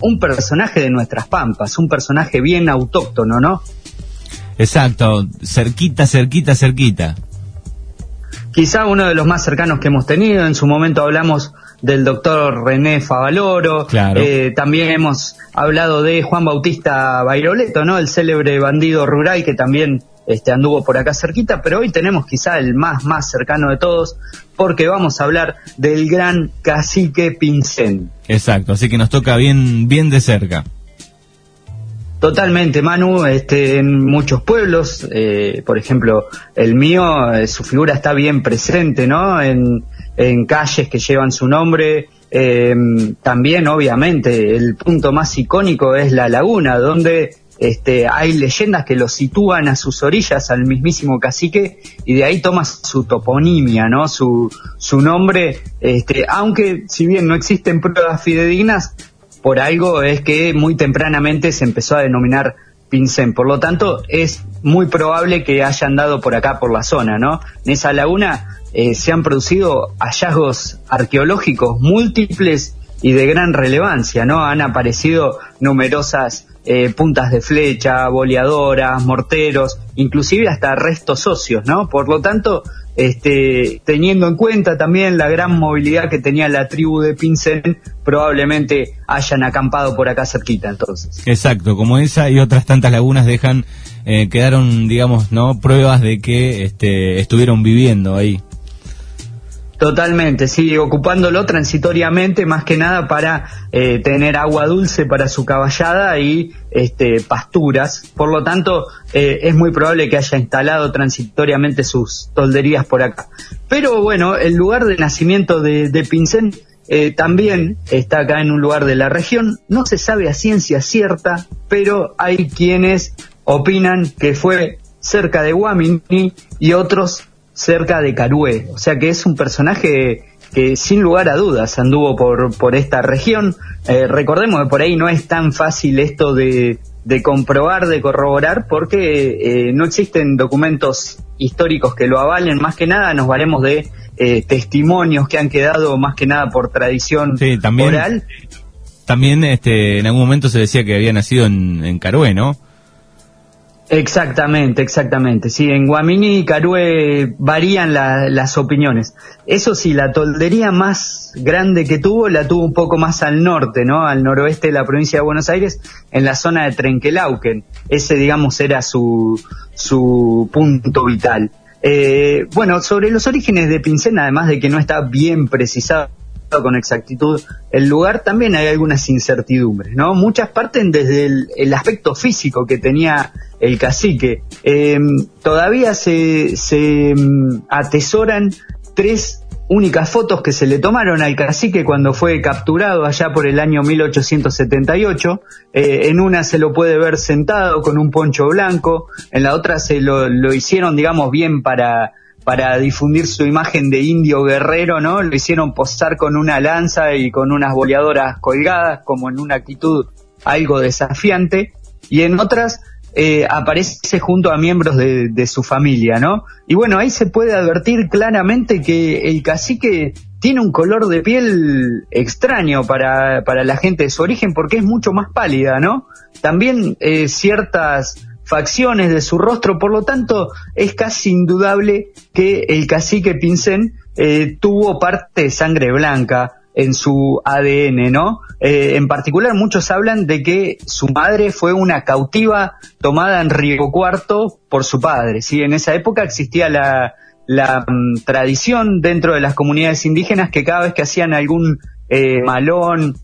un personaje de nuestras pampas, un personaje bien autóctono, ¿no? Exacto, cerquita, cerquita, cerquita. Quizá uno de los más cercanos que hemos tenido, en su momento hablamos del doctor René Favaloro, Claro. eh, también hemos hablado de Juan Bautista Bairoleto, ¿no? El célebre bandido rural que también este, anduvo por acá cerquita, pero hoy tenemos quizá el más, más cercano de todos, porque vamos a hablar del gran cacique Pincén. Exacto, así que nos toca bien, bien de cerca. Totalmente, Manu, este, en muchos pueblos, eh, por ejemplo, el mío, eh, su figura está bien presente, ¿no? En, en calles que llevan su nombre. eh, también, obviamente, el punto más icónico es la laguna, donde este, hay leyendas que lo sitúan a sus orillas al mismísimo cacique y de ahí toma su toponimia, ¿no? Su, su nombre, este, aunque si bien no existen pruebas fidedignas, por algo es que muy tempranamente se empezó a denominar Pincén. Por lo tanto, es muy probable que haya andado por acá, por la zona, ¿no? En esa laguna eh, se han producido hallazgos arqueológicos múltiples y de gran relevancia, ¿no? Han aparecido numerosas eh, puntas de flecha, boleadoras, morteros, inclusive hasta restos óseos, ¿no? Por lo tanto, este, teniendo en cuenta también la gran movilidad que tenía la tribu de Pincén, probablemente hayan acampado por acá cerquita entonces. Exacto, como esa y otras tantas lagunas dejan, eh, quedaron, digamos, no pruebas de que este, estuvieron viviendo ahí. Totalmente, sí, ocupándolo transitoriamente más que nada para eh, tener agua dulce para su caballada y este, pasturas. Por lo tanto, eh, es muy probable que haya instalado transitoriamente sus tolderías por acá. Pero bueno, el lugar de nacimiento de, de Pincén eh, también está acá en un lugar de la región. No se sabe a ciencia cierta, pero hay quienes opinan que fue cerca de Guamini y otros cerca de Carué. O sea que es un personaje que sin lugar a dudas anduvo por, por esta región. Eh, recordemos que por ahí no es tan fácil esto de, de comprobar, de corroborar, porque eh, no existen documentos históricos que lo avalen. Más que nada nos valemos de eh, testimonios que han quedado más que nada por tradición Sí, también- oral. También este, en algún momento se decía que había nacido en, en Carué, ¿no? Exactamente, exactamente. Sí, en Guamini y Carué varían la- las opiniones. Eso sí, la toldería más grande que tuvo la tuvo un poco más al norte, ¿no? Al noroeste de la provincia de Buenos Aires, en la zona de Trenquelauquen. Ese, digamos, era su, su punto vital. Eh, bueno, sobre los orígenes de Pincén, además de que no está bien precisado con exactitud el lugar, también hay algunas incertidumbres, ¿no? Muchas parten desde el, aspecto físico que tenía el cacique. Eh, todavía se, se mm, atesoran tres únicas fotos que se le tomaron al cacique cuando fue capturado allá por el año 1878. Eh, en una se lo puede ver sentado con un poncho blanco, en la otra se lo, lo hicieron, digamos, bien para para difundir su imagen de indio guerrero, ¿no? Lo hicieron posar con una lanza y con unas boleadoras colgadas, como en una actitud algo desafiante, y en otras eh, aparece junto a miembros de, su familia, ¿no? Y bueno, ahí se puede advertir claramente que el cacique tiene un color de piel extraño para, para la gente de su origen porque es mucho más pálida, ¿no? También eh, ciertas facciones de su rostro, por lo tanto es casi indudable que el cacique Pincén eh, tuvo parte de sangre blanca en su ADN, ¿no? Eh, en particular muchos hablan de que su madre fue una cautiva tomada en Río Cuarto por su padre, ¿sí? En esa época existía la, la mm, tradición dentro de las comunidades indígenas que cada vez que hacían algún eh, malón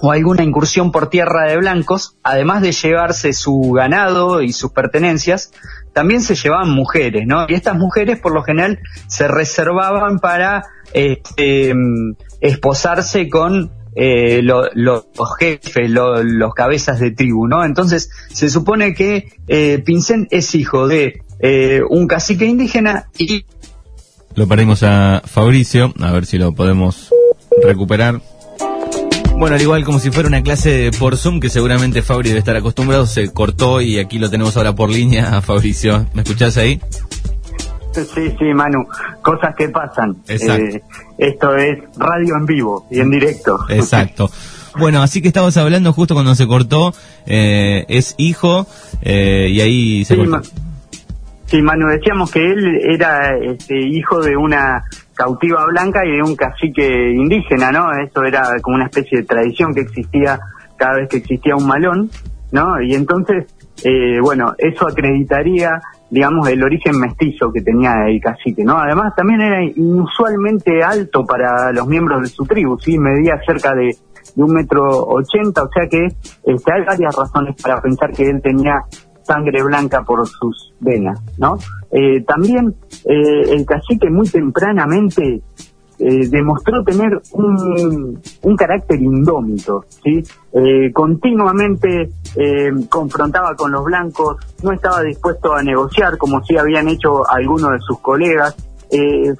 o alguna incursión por tierra de blancos, además de llevarse su ganado y sus pertenencias, también se llevaban mujeres, ¿no? Y estas mujeres por lo general se reservaban para mm, esposarse con eh, lo- lo- los jefes, lo- los cabezas de tribu, ¿no? Entonces se supone que eh, Pincén es hijo de eh, un cacique indígena y Lo perdimos a Fabricio, a ver si lo podemos recuperar. Bueno, al igual como si fuera una clase por Zoom, que seguramente Fabri debe estar acostumbrado, se cortó y aquí lo tenemos ahora por línea Fabricio. ¿Me escuchás ahí? Sí, sí, Manu, cosas que pasan. Exacto. Eh, esto es radio en vivo y en directo. Exacto. Bueno, así que estabas hablando justo cuando se cortó, eh, es hijo, eh, y ahí se Sí, cortó. Ma- sí, Manu, decíamos que él era este, hijo de una cautiva blanca y de un cacique indígena, ¿no? Eso era como una especie de tradición que existía cada vez que existía un malón, ¿no? Y entonces, eh, bueno, eso acreditaría, digamos, el origen mestizo que tenía el cacique, ¿no? Además, también era inusualmente alto para los miembros de su tribu, ¿sí? Medía cerca de, de un metro ochenta, o sea que este, hay varias razones para pensar que él tenía sangre blanca por sus venas, ¿no? Eh, también eh, el cacique muy tempranamente eh, demostró tener un, carácter indómito, ¿sí? Continuamente confrontaba con los blancos, no estaba dispuesto a negociar como sí habían hecho algunos de sus colegas,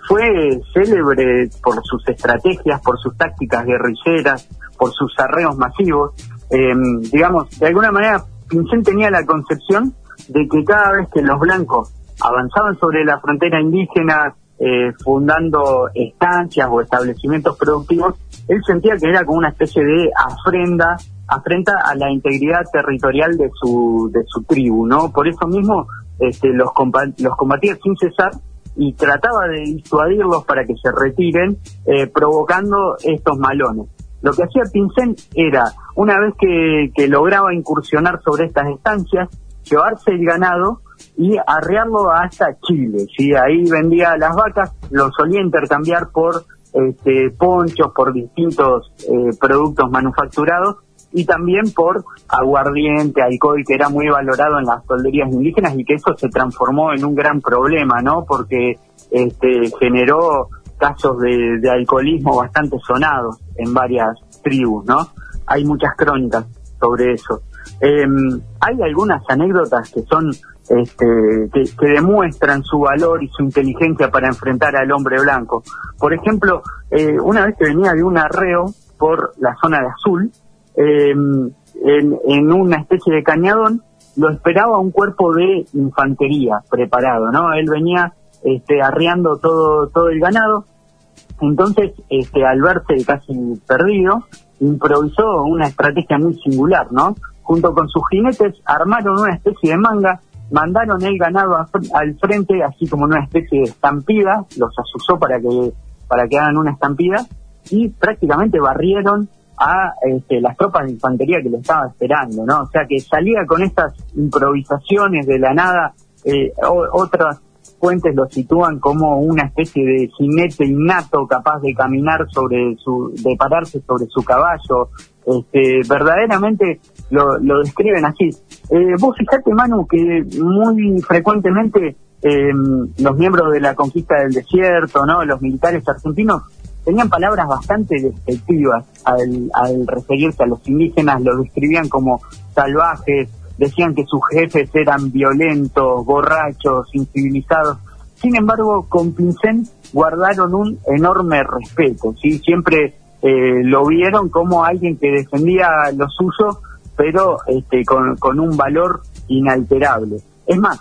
fue célebre por sus estrategias, por sus tácticas guerrilleras, por sus arreos masivos. Digamos, de alguna manera, Pincén tenía la concepción de que cada vez que los blancos avanzaban sobre la frontera indígena, eh, fundando estancias o establecimientos productivos, él sentía que era como una especie de afrenda, afrenta a la integridad territorial de su, de su tribu, ¿no? Por eso mismo, este, los, los combatía sin cesar y trataba de disuadirlos para que se retiren, eh, provocando estos malones. Lo que hacía Pincén era, una vez que, que lograba incursionar sobre estas estancias, llevarse el ganado y arrearlo hasta Chile. ¿sí? Ahí vendía las vacas, lo solía intercambiar por este, ponchos, por distintos eh, productos manufacturados y también por aguardiente, alcohol, que era muy valorado en las tolderías indígenas y que eso se transformó en un gran problema, ¿no? Porque este, generó casos de, de alcoholismo bastante sonados en varias tribus, ¿no? Hay muchas crónicas sobre eso. Eh, hay algunas anécdotas que son este, que, demuestran su valor y su inteligencia para enfrentar al hombre blanco. Por ejemplo, eh, una vez que venía de un arreo por la zona de Azul, eh, en una especie de cañadón, lo esperaba un cuerpo de infantería preparado, ¿no? Él venía este, arreando todo, todo el ganado, entonces, este, al verse casi perdido, improvisó una estrategia muy singular, ¿no? Junto con sus jinetes armaron una especie de manga, mandaron el ganado al frente, así como una especie de estampida, los asusó para que, para que hagan una estampida, y prácticamente barrieron a este, las tropas de infantería que lo estaban esperando, ¿no? O sea que salía con estas improvisaciones de la nada, eh, o- otras fuentes lo sitúan como una especie de jinete innato capaz de caminar sobre su, de pararse sobre su caballo, este, verdaderamente lo, lo describen así. Eh, vos fijate, Manu, que muy frecuentemente eh, los miembros de la conquista del desierto, ¿no? Los militares argentinos tenían palabras bastante despectivas al, referirse a los indígenas, los describían como salvajes, decían que sus jefes eran violentos, borrachos, incivilizados. Sin embargo, con Pincén guardaron un enorme respeto, ¿sí? Siempre eh, lo vieron como alguien que defendía lo suyo, pero este, con, con un valor inalterable. Es más,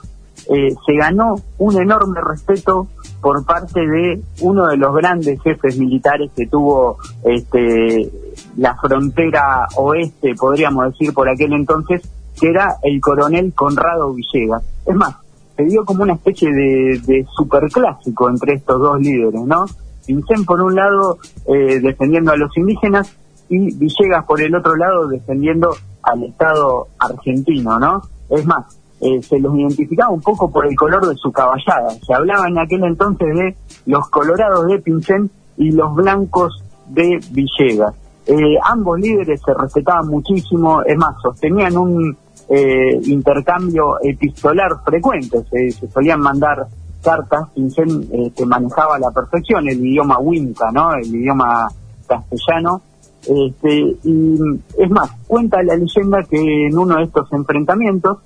eh, se ganó un enorme respeto por parte de uno de los grandes jefes militares que tuvo este, la frontera oeste, podríamos decir, por aquel entonces, que era el coronel Conrado Villegas. Es más, se dio como una especie de, de superclásico entre estos dos líderes, ¿no? Pincén por un lado eh, defendiendo a los indígenas y Villegas por el otro lado defendiendo al Estado argentino, ¿no? Es más, eh, se los identificaba un poco por el color de su caballada. Se hablaba en aquel entonces de los colorados de Pincén y los blancos de Villegas. Eh, ambos líderes se respetaban muchísimo, es más, sostenían un eh, intercambio epistolar frecuente, se, solían mandar cartas, Pincén eh, manejaba a la perfección el idioma winca, ¿no? El idioma castellano. Este, y es más, cuenta la leyenda que en uno de estos enfrentamientos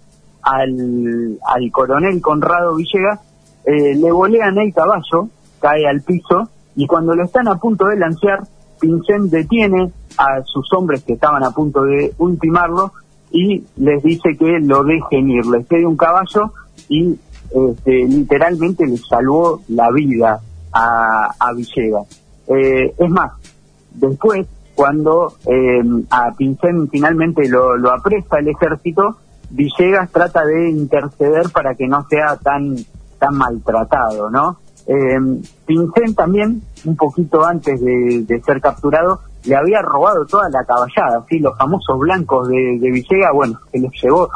al, coronel Conrado Villegas eh, le volean el caballo, cae al piso y cuando lo están a punto de lancear, Pincén detiene a sus hombres que estaban a punto de ultimarlo y les dice que lo dejen ir, les cede un caballo y este, literalmente le salvó la vida a, a Villegas. Eh, es más, después cuando eh, a Pincén finalmente lo, lo apresa el ejército, Villegas trata de interceder para que no sea tan, tan maltratado, ¿no? Eh, Pincén también, un poquito antes de, ser capturado, le había robado toda la caballada, ¿sí? los famosos blancos de, de Villegas, bueno, se los llevó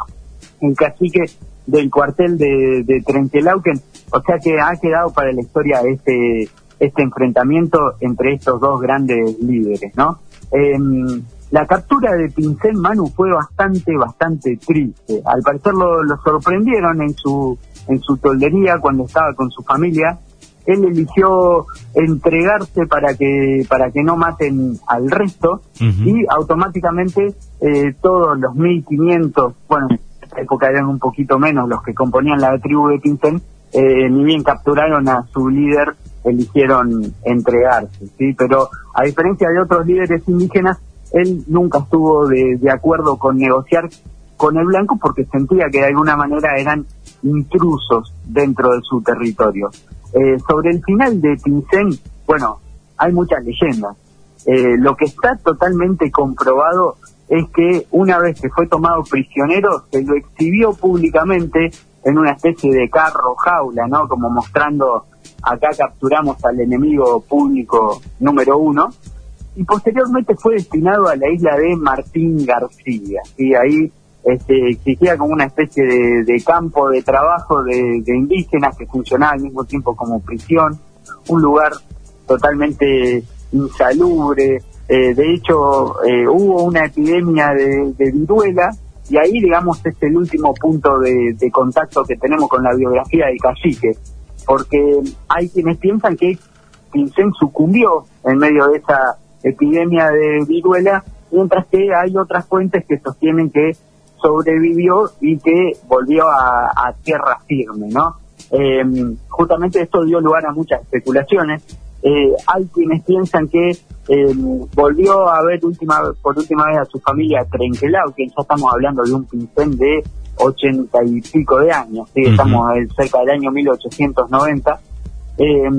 un cacique del cuartel de, de Trentelauquen, o sea que ha quedado para la historia este, este enfrentamiento entre estos dos grandes líderes, ¿no? Eh, la captura de Pincel Manu fue bastante, bastante triste. Al parecer lo, lo, sorprendieron en su, en su toldería cuando estaba con su familia. Él eligió entregarse para que, para que no maten al resto y automáticamente eh, todos los 1500, bueno, en época eran un poquito menos los que componían la tribu de Pincel, eh, ni bien capturaron a su líder, eligieron entregarse, ¿sí? Pero a diferencia de otros líderes indígenas, él nunca estuvo de, acuerdo con negociar con el blanco porque sentía que de alguna manera eran intrusos dentro de su territorio. Eh, sobre el final de Pincén, bueno, hay muchas leyendas. Eh, lo que está totalmente comprobado es que una vez que fue tomado prisionero, se lo exhibió públicamente en una especie de carro jaula, ¿no? Como mostrando, acá capturamos al enemigo público número uno y posteriormente fue destinado a la isla de Martín García. Y ahí este, existía como una especie de, campo de trabajo de, indígenas que funcionaba al mismo tiempo como prisión, un lugar totalmente insalubre. Eh, de hecho, eh, hubo una epidemia de, viruela y ahí, digamos, es el último punto de, contacto que tenemos con la biografía del cacique, porque hay quienes piensan que Pincén sucumbió en medio de esa epidemia de viruela, mientras que hay otras fuentes que sostienen que sobrevivió y que volvió a, tierra firme, ¿no? Em, justamente esto dio lugar a muchas especulaciones. Eh, hay quienes piensan que em, volvió a ver última, por última vez a su familia Trenquelau, que ya estamos hablando de un pincel de ochenta y pico de años, ¿sí? estamos cerca del año 1890. Eh,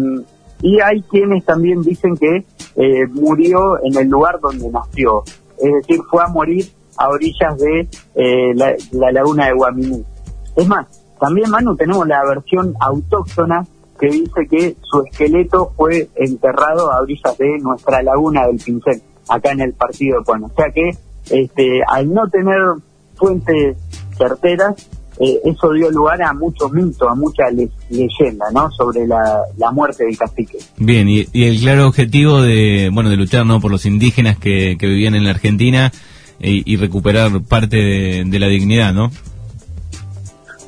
y hay quienes también dicen que eh, murió en el lugar donde nació, es decir, fue a morir a orillas de eh, la, laguna de Guaminí. Es más, también Manu tenemos la versión autóctona que dice que su esqueleto fue enterrado a orillas de nuestra laguna del Pincel, acá en el partido de Pueblo. O sea que este, al no tener fuentes certeras, eh, eso dio lugar a muchos mitos, a mucha leyenda, ¿no? Sobre la, muerte del cacique. Bien, y, el claro objetivo de, bueno, de luchar, ¿no? Por los indígenas que, vivían en la Argentina y, recuperar parte de, la dignidad, ¿no?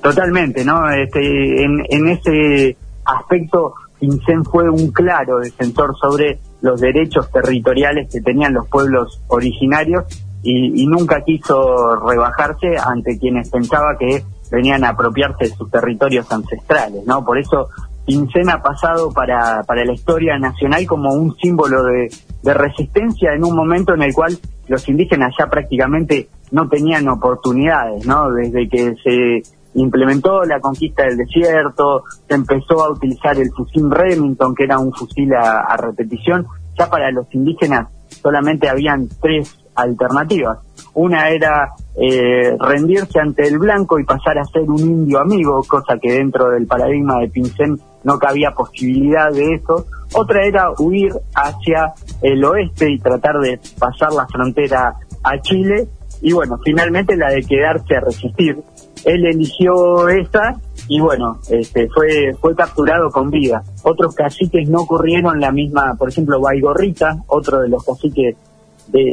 Totalmente, ¿no? Este, en, en ese aspecto, Pincén fue un claro defensor sobre los derechos territoriales que tenían los pueblos originarios y, y, nunca quiso rebajarse ante quienes pensaba que venían a apropiarse de sus territorios ancestrales, ¿no? Por eso Pincén ha pasado para, para la historia nacional como un símbolo de, resistencia en un momento en el cual los indígenas ya prácticamente no tenían oportunidades, ¿no? Desde que se implementó la conquista del desierto, se empezó a utilizar el fusil Remington, que era un fusil a repetición, ya para los indígenas solamente habían tres alternativas. Una era eh, rendirse ante el blanco y pasar a ser un indio amigo, cosa que dentro del paradigma de Pincén no cabía posibilidad de eso. Otra era huir hacia el oeste y tratar de pasar la frontera a Chile. Y bueno, finalmente la de quedarse a resistir. Él eligió esa y bueno, este, fue, fue capturado con vida. Otros caciques no ocurrieron la misma, por ejemplo, Baigorrita, otro de los caciques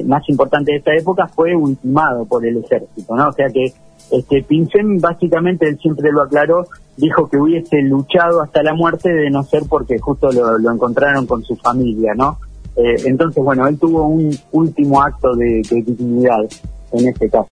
más importante de esta época, fue ultimado por el ejército, ¿no? O sea que este Pincén básicamente él siempre lo aclaró, dijo que hubiese luchado hasta la muerte de no ser porque justo lo, encontraron con su familia, ¿no? Eh, entonces, bueno, él tuvo un último acto de dignidad en este caso.